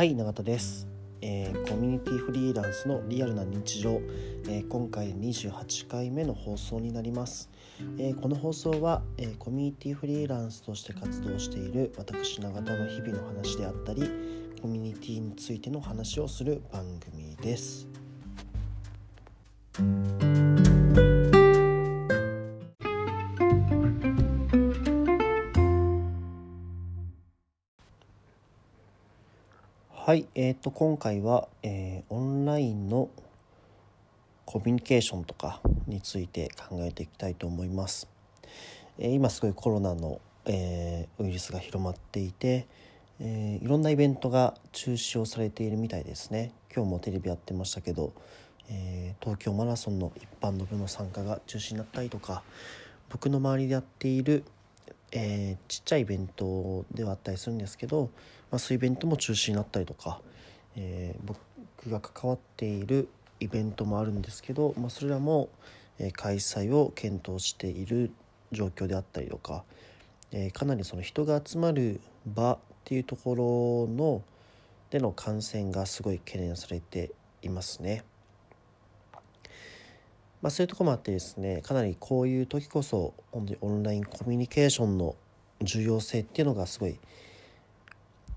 はい永田です、えー、コミュニティフリーランスのリアルな日常、えー、今回28回目の放送になります、えー、この放送は、えー、コミュニティフリーランスとして活動している私永田の日々の話であったりコミュニティについての話をする番組です。はい、えーと、今回は、えー、オンラインのコミュニケーションとかについて考えていきたいと思います。えー、今すごいコロナの、え、ウイルスが広まっていて、え、いろんなイベントが中止をされているみたいですね。今日もテレビやってましたけど、え東京マラソンの一般の部の参加が中止になったりとか僕の周りでやっているえー、ちっちゃいイベントではあったりするんですけど、まあ、そういうイベントも中止になったりとか、えー、僕が関わっているイベントもあるんですけど、まあ、それらも、えー、開催を検討している状況であったりとか、えー、かなりその人が集まる場っていうところのでの感染がすごい懸念されていますね。まあ、そういうとこもあってですねかなりこういう時こそ本当にオンラインコミュニケーションの重要性っていうのがすごい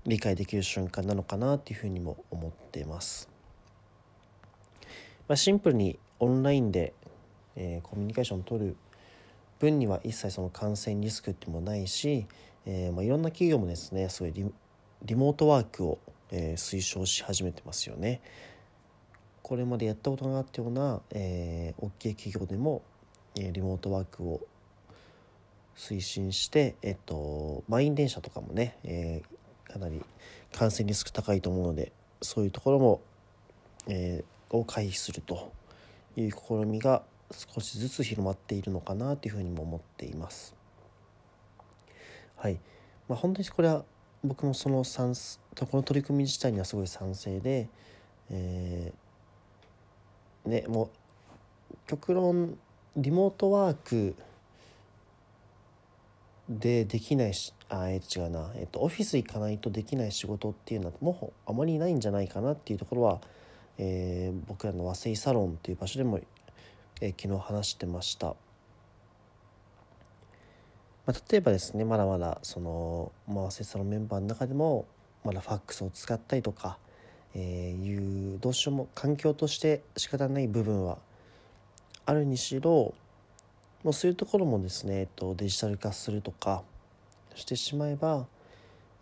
理解できる瞬間なのかなっていうふうにも思ってます。まあ、シンプルにオンラインで、えー、コミュニケーションを取る分には一切その感染リスクってもないし、えー、まあいろんな企業もですねすごいリリモートワークを、えー、推奨し始めてますよね。これまでやったことがあったような、えー、大きい企業でも、えー、リモートワークを推進して、えっと、満員電車とかもね、えー、かなり感染リスク高いと思うのでそういうところも、えー、を回避するという試みが少しずつ広まっているのかなというふうにも思っています。はい、まあ、本当にこれは僕もその賛この取り組み自体にはすごい賛成で、えーねもう極論リモートワークでできないしあえっ、と違うな、えっ、とオフィス行かないとできない仕事っていうのはもうあまりないんじゃないかなっていうところは、えー、僕らの和製サロンっていう場所でも、えー、昨日話してました。まあ、例えばですねまだまだその、まあ、和製サロンメンバーの中でもまだファックスを使ったりとかえー、いうどうしようも環境として仕方ない部分はあるにしろもうそういうところもですね、えっと、デジタル化するとかしてしまえば、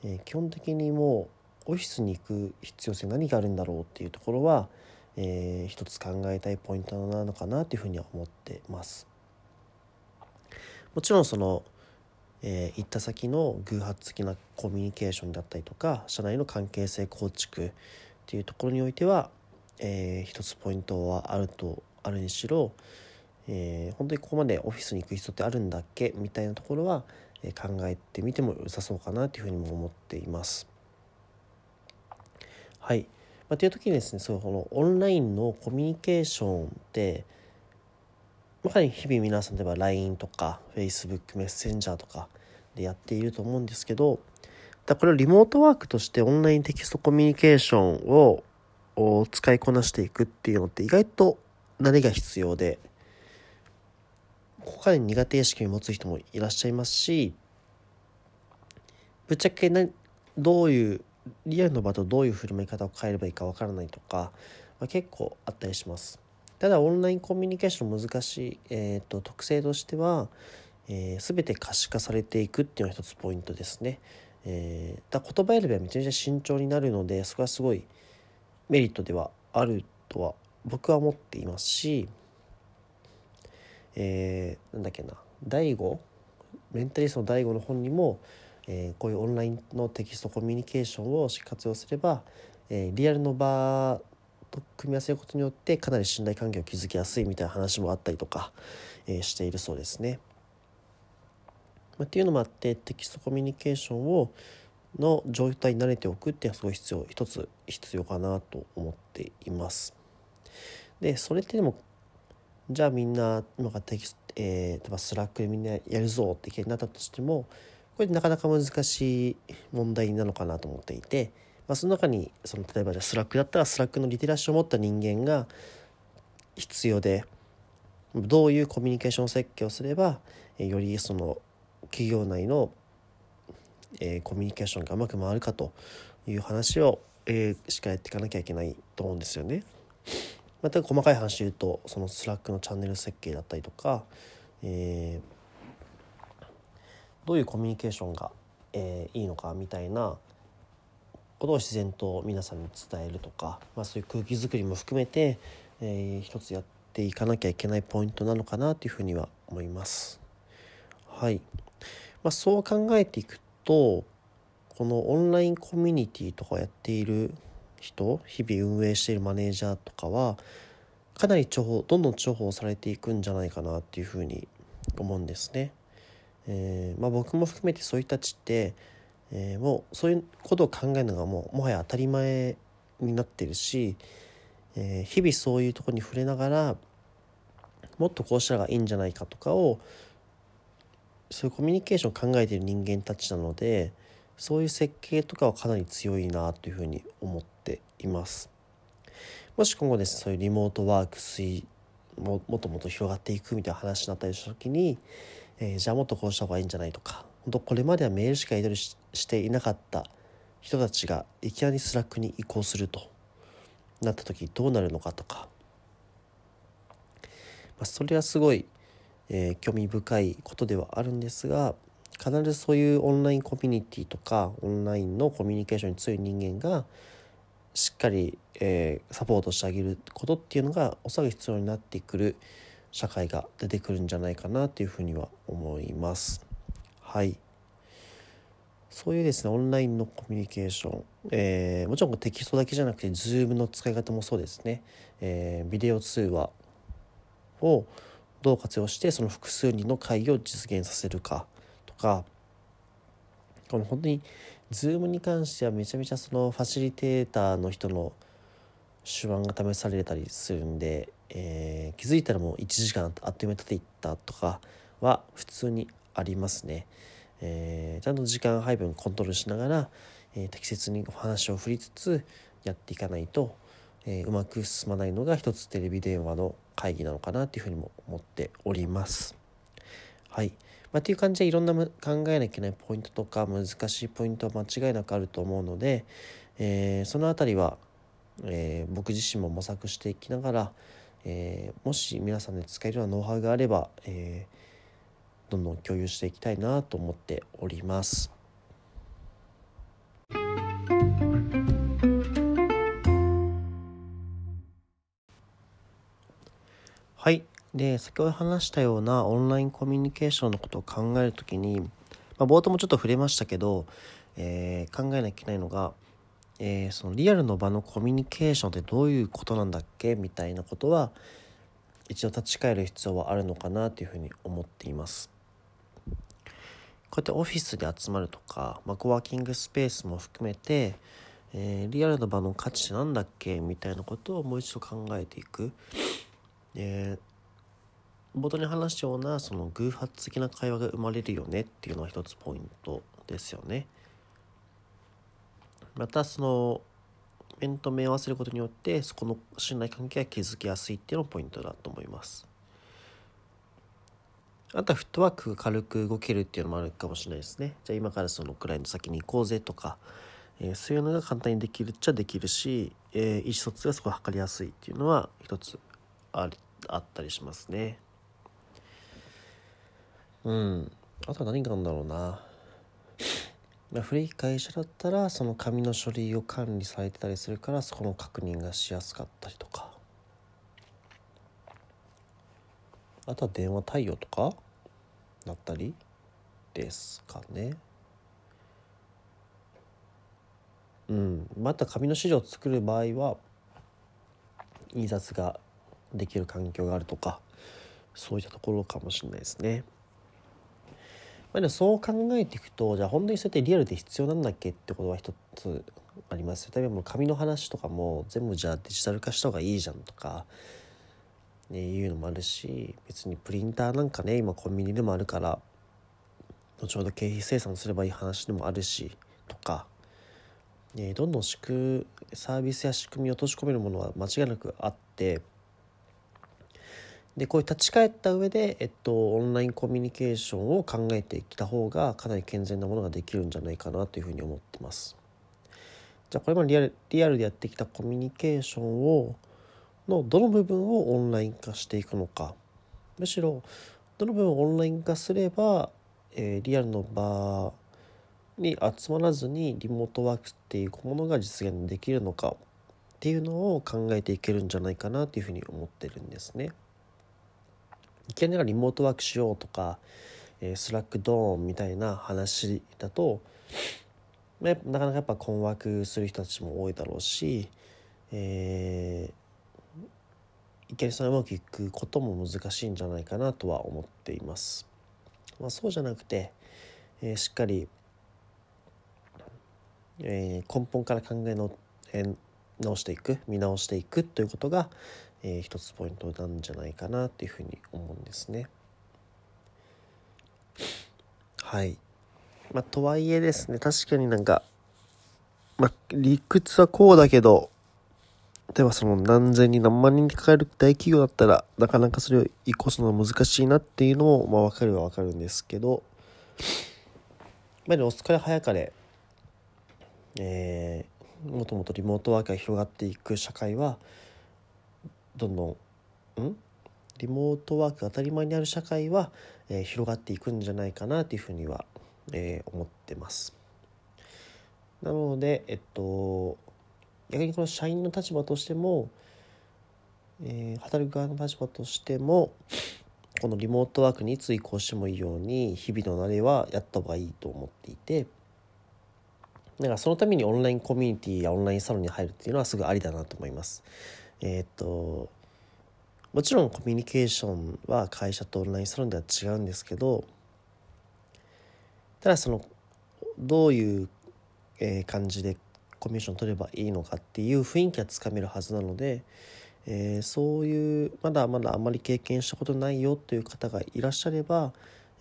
えー、基本的にもうオフィスに行く必要性何があるんだろうっていうところは、えー、一つ考えたいポイントなのかなというふうには思ってます。もちろんその、えー、行った先の偶発的なコミュニケーションだったりとか社内の関係性構築っていうところにおいては、えー、一つポイントはあるとあるにしろ、えー、本当にここまでオフィスに行く人ってあるんだっけ？みたいなところは、え、考えてみても良さそうかなというふうにも思っています。はい。まあ、という時にですねそうこのオンラインのコミュニケーションってやはり日々皆さん例えば LINE とか Facebook メッセンジャーとかでやっていると思うんですけどだこれをリモートワークとしてオンラインテキストコミュニケーションを使いこなしていくっていうのって意外と慣れが必要で他に苦手意識を持つ人もいらっしゃいますしぶっちゃけなどういうリアルの場とどういう振る舞い方を変えればいいかわからないとか、まあ、結構あったりします。ただオンラインコミュニケーション難しい、えーと、と特性としては、えー、全て可視化されていくっていうのが一つポイントですね。えー、だ言葉選びはめちゃめちゃ慎重になるのでそこはすごいメリットではあるとは僕は思っていますし、えー、なんだっけな第5メンタリストの第5の本にも、えー、こういうオンラインのテキストコミュニケーションを活用すれば、えー、リアルの場と組み合わせることによってかなり信頼関係を築きやすいみたいな話もあったりとか、えー、しているそうですね。ま、っていうのもあってテキストコミュニケーションをの状態に慣れておくっていうのはすごい必要一つ必要かなと思っています。でそれってでもじゃあみんな今からテキスト、えー、例えば Slack でみんなやるぞって気になったとしてもこれなかなか難しい問題なのかなと思っていて、まあ、その中にその例えばじゃあ Slack だったら Slack のリテラシーを持った人間が必要でどういうコミュニケーション設計をすればよりその企業内の、えー、コミュニケーションがうまく回るかという話を、えー、しかやっていかなきゃいけないと思うんですよね。また細かい話で言うとその Slack のチャンネル設計だったりとか、えー、どういうコミュニケーションが、えー、いいのかみたいなことを自然と皆さんに伝えるとか、まあ、そういう空気づくりも含めて、えー、一つやっていかなきゃいけないポイントなのかなというふうには思います。はい、まあ、そう考えていくとこのオンラインコミュニティとかやっている人日々運営しているマネージャーとかはかなり重宝どんどん重宝されていくんじゃないかなっていうふうに思うんですね。えー、まあ、僕も含めてそういう人たちって、えー、もうそういうことを考えるのがもうもはや当たり前になってるし、えー、日々そういうとこに触れながらもっとこうしたらいいんじゃないかとかをそういうコミュニケーションを考えている人間たちなのでそういう設計とかはかなり強いなというふうに思っています。もし今後ですねそういうリモートワークがもっともっと広がっていくみたいな話になったりした時に、えー、じゃあもっとこうした方がいいんじゃないとか本当これまではメールしかやり取りしていなかった人たちがいきなり Slack に移行するとなった時どうなるのかとか、まあ、それはすごい、えー、興味深いことではあるんですが必ずそういうオンラインコミュニティとかオンラインのコミュニケーションに強い人間がしっかり、えー、サポートしてあげることっていうのがおそらく必要になってくる社会が出てくるんじゃないかなというふうには思います。はい。そういうですねオンラインのコミュニケーション、えー、もちろんテキストだけじゃなくて Zoom の使い方もそうですね、えー、ビデオ通話をどう活用してその複数人の会議を実現させるかとかこの本当に Zoom に関してはめちゃめちゃそのファシリテーターの人の手腕が試されたりするんで、えー、気づいたらもう1時間あっという間に経っていったとかは普通にありますね。えー、ちゃんと時間配分コントロールしながら、えー、適切にお話を振りつつやっていかないと、え、うまく進まないのが一つテレビ電話の会議なのかなというふうにも思っております。はい。まあ、っていう感じでいろんな考えなきゃいけないポイントとか難しいポイントは間違いなくあると思うので、えー、その辺りは、えー、僕自身も模索していきながら、えー、もし皆さんで使えるようなノウハウがあれば、えどんどん共有していきたいなと思っております。で先ほど話したようなオンラインコミュニケーションのことを考える時に、まあ、冒頭もちょっと触れましたけど、えー、考えなきゃいけないのが、えー、そのリアルの場のコミュニケーションってどういうことなんだっけ？みたいなことは一度立ち返る必要はあるのかなというふうに思っています。こうやってオフィスで集まるとか、まあ、コワーキングスペースも含めて、えー、リアルの場の価値って何だっけ？みたいなことをもう一度考えていく。えー冒頭に話したようなその偶発的な会話が生まれるよねっていうのは一つポイントですよね。またその面と目を合わせることによってそこの信頼関係が築きやすいっていうのもポイントだと思います。あとはフットワークが軽く動けるっていうのもあるかもしれないですね。じゃあ今からそのくらいの先に行こうぜとか、えー、そういうのが簡単にできるっちゃできるし、えー、意思疎通がすごい測りやすいっていうのは一つああったりしますね。うん。あとは何があるんだろうな。古い会社だったらその紙の書類を管理されてたりするからそこの確認がしやすかったりとか。あとは電話対応とか？だったりですかね。うん。また紙の資料を作る場合は印刷ができる環境があるとかそういったところかもしれないですね。まあ、でもそう考えていくとじゃあ本当にそうやってリアルで必要なんだっけってことは一つあります。よ例えばもう紙の話とかも全部じゃあデジタル化した方がいいじゃんとか、ね、いうのもあるし別にプリンターなんかね今コンビニでもあるから後ほど経費生産すればいい話でもあるしとかえー、どんどん仕組サービスや仕組みを閉じ込めるものは間違いなくあってでこういう立ち返った上で、えっと、オンラインコミュニケーションを考えてきた方がかなり健全なものができるんじゃないかなというふうに思ってます。じゃあこれまでリアルリアルでやってきたコミュニケーションをのどの部分をオンライン化していくのかむしろどの部分をオンライン化すれば、えー、リアルの場に集まらずにリモートワークっていうものが実現できるのかっていうのを考えていけるんじゃないかなというふうに思ってるんですね。いきなりリモートワークしようとか、えー、 Slack ドーンみたいな話だと、まあ、なかなかやっぱ困惑する人たちも多いだろうし、えー、いきなりそのうまくいくことも難しいんじゃないかなとは思っています。まあ、そうじゃなくて、えー、しっかり、えー、根本から考えの、えー、直していく見直していくということが、えー、一つポイントなんじゃないかなっていうふうに思うんですね。はい。まあ、とはいえですね、確かになんか、まあ、理屈はこうだけど、例えばその何千人何万人に抱える大企業だったら、なかなかそれを移行するのは難しいなっていうのも、まあ、分かるは分かるんですけど、まあ、でも、お疲れ早かれ、えー、もともとリモートワークが広がっていく社会は、どんどんん？リモートワークが当たり前にある社会は、えー、広がっていくんじゃないかなというふうには、えー、思ってます。なので、えっと、逆にこの社員の立場としても、えー、働く側の立場としてもこのリモートワークにいつ移行してもいいように日々の慣れはやった方がいいと思っていてだからそのためにオンラインコミュニティやオンラインサロンに入るっていうのはすぐありだなと思います。えっ、ともちろんコミュニケーションは会社とオンラインサロンでは違うんですけどただそのどういう、感じでコミュニケーション取ればいいのかっていう雰囲気はつかめるはずなので、えー、そういうまだまだあまり経験したことないよという方がいらっしゃれば、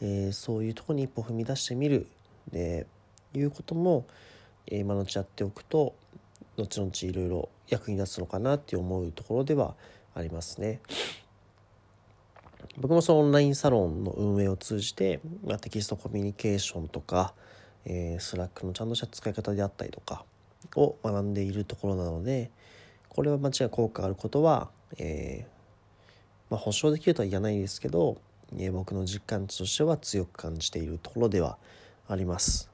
えー、そういうとこに一歩踏み出してみるっていうことも、今のうちやっておくと後々いろいろ役に立つのかなって思うところではありますね。僕もそのオンラインサロンの運営を通じて、まあ、テキストコミュニケーションとか、えー、 Slack のちゃんとした使い方であったりとかを学んでいるところなのでこれは間違い効果があることは、えー、まあ、保証できるとは言わないですけど、えー、僕の実感値としては強く感じているところではあります。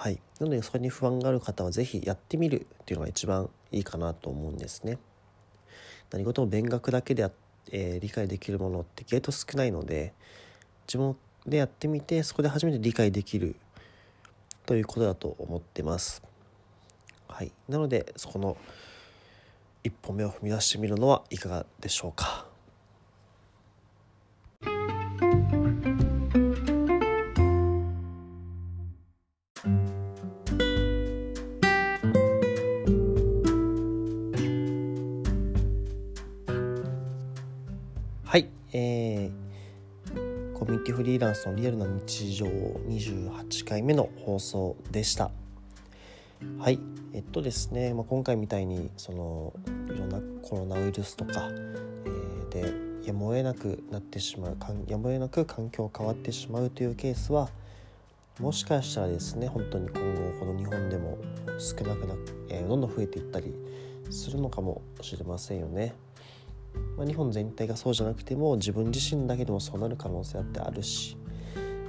はい、なのでそれに不安がある方は是非やってみるっていうのが一番いいかなと思うんですね。何事も勉学だけでえー、理解できるものってゲート少ないので自分でやってみてそこで初めて理解できるということだと思ってます。はい、なのでそこの一歩目を踏み出してみるのはいかがでしょうか。ー、コミュニティフリーランスのリアルな日常28回目の放送でした。はい、えっとですね、まあ、今回みたいにそのいろんなコロナウイルスとか、えー、でやむを得なくなってしまうやむを得なく環境変わってしまうというケースはもしかしたらですね本当に今後この日本でも少なくな、えー、どんどん増えていったりするのかもしれませんよね。まあ、日本全体がそうじゃなくても自分自身だけでもそうなる可能性だってあるし、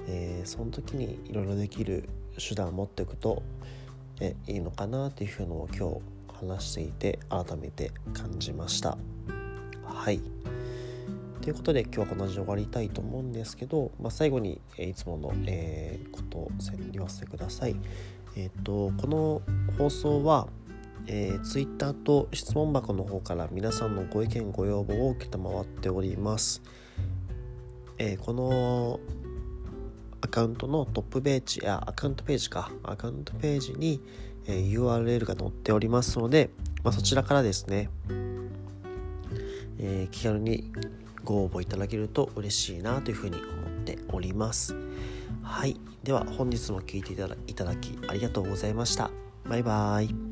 えー、その時にいろいろできる手段を持っておくとえいいのかなっていうのを今日話していて改めて感じました。はいということで今日はこのじで終わりたいと思うんですけど、まあ、最後に、いつもの、えー、ことを言わせてください。えっ、とこの放送はえー、Twitter と質問箱の方から皆さんのご意見ご要望を承っております、えー、このアカウントのトップページやアカウントページか。アカウントページに、え、URL が載っておりますので、まあ、そちらからですね、えー、気軽にご応募いただけると嬉しいなというふうに思っております。はい。では本日も聴いていただきありがとうございました。バイバーイ。